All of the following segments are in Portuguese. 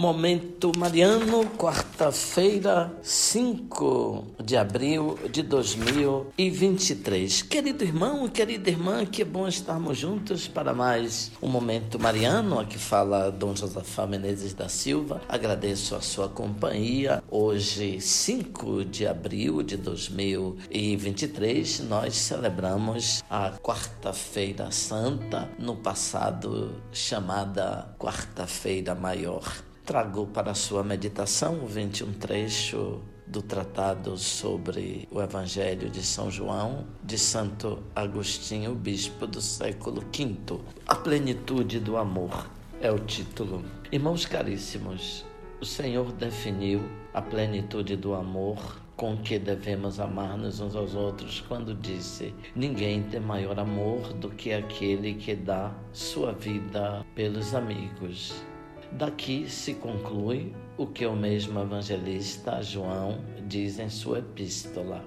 Momento Mariano, quarta-feira, 5 de abril de 2023. Querido irmão querida irmã, que bom estarmos juntos para mais um Momento Mariano. Aqui fala Dom Josafá Menezes da Silva. Agradeço a sua companhia. Hoje, 5 de abril de 2023, nós celebramos a Quarta-feira Santa, no passado chamada Quarta-feira Maior trago para sua meditação o 21 trecho do tratado sobre o Evangelho de São João, de Santo Agostinho, bispo do século V. A plenitude do amor é o título. Irmãos caríssimos, o Senhor definiu a plenitude do amor com que devemos amar-nos uns aos outros quando disse: Ninguém tem maior amor do que aquele que dá sua vida pelos amigos. Daqui se conclui o que o mesmo evangelista João diz em sua epístola.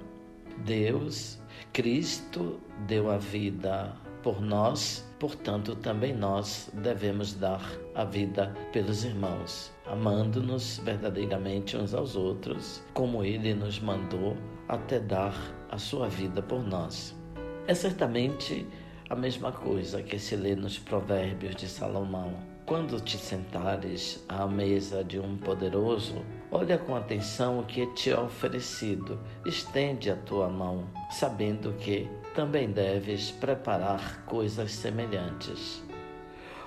Deus, Cristo, deu a vida por nós, portanto, também nós devemos dar a vida pelos irmãos, amando-nos verdadeiramente uns aos outros, como Ele nos mandou até dar a sua vida por nós. É certamente a mesma coisa que se lê nos Provérbios de Salomão quando te sentares à mesa de um poderoso, olha com atenção o que te é oferecido, estende a tua mão, sabendo que também deves preparar coisas semelhantes.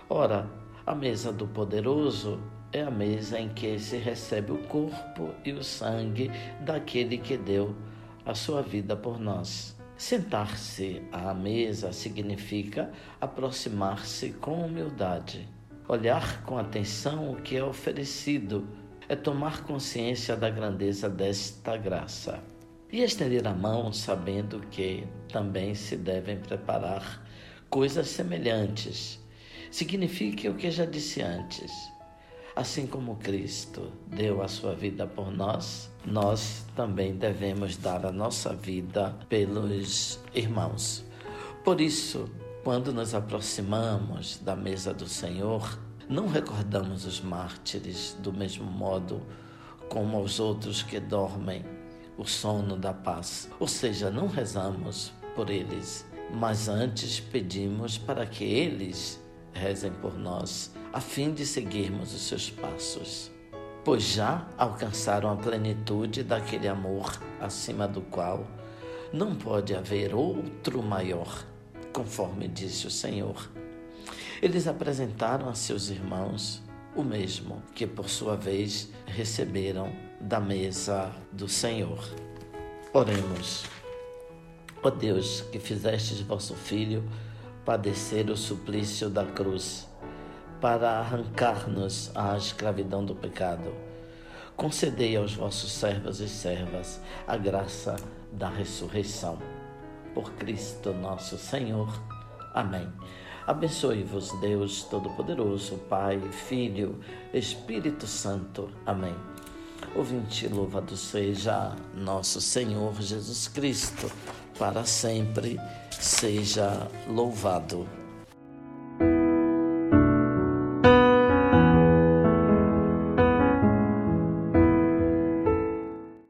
Ora, a mesa do poderoso é a mesa em que se recebe o corpo e o sangue daquele que deu a sua vida por nós. Sentar-se à mesa significa aproximar-se com humildade Olhar com atenção o que é oferecido é tomar consciência da grandeza desta graça e estender a mão sabendo que também se devem preparar coisas semelhantes. Significa o que já disse antes. Assim como Cristo deu a sua vida por nós, nós também devemos dar a nossa vida pelos irmãos. Por isso, quando nos aproximamos da mesa do Senhor, não recordamos os mártires do mesmo modo como os outros que dormem o sono da paz. Ou seja, não rezamos por eles, mas antes pedimos para que eles rezem por nós, a fim de seguirmos os seus passos. Pois já alcançaram a plenitude daquele amor acima do qual não pode haver outro maior conforme disse o Senhor. Eles apresentaram a seus irmãos o mesmo que, por sua vez, receberam da mesa do Senhor. Oremos. Ó Deus, que fizestes vosso Filho padecer o suplício da cruz, para arrancar-nos à escravidão do pecado, concedei aos vossos servos e servas a graça da ressurreição por Cristo nosso Senhor. Amém. Abençoe-vos, Deus Todo-Poderoso, Pai, Filho, Espírito Santo. Amém. Ouvinte, louvado seja nosso Senhor Jesus Cristo, para sempre seja louvado.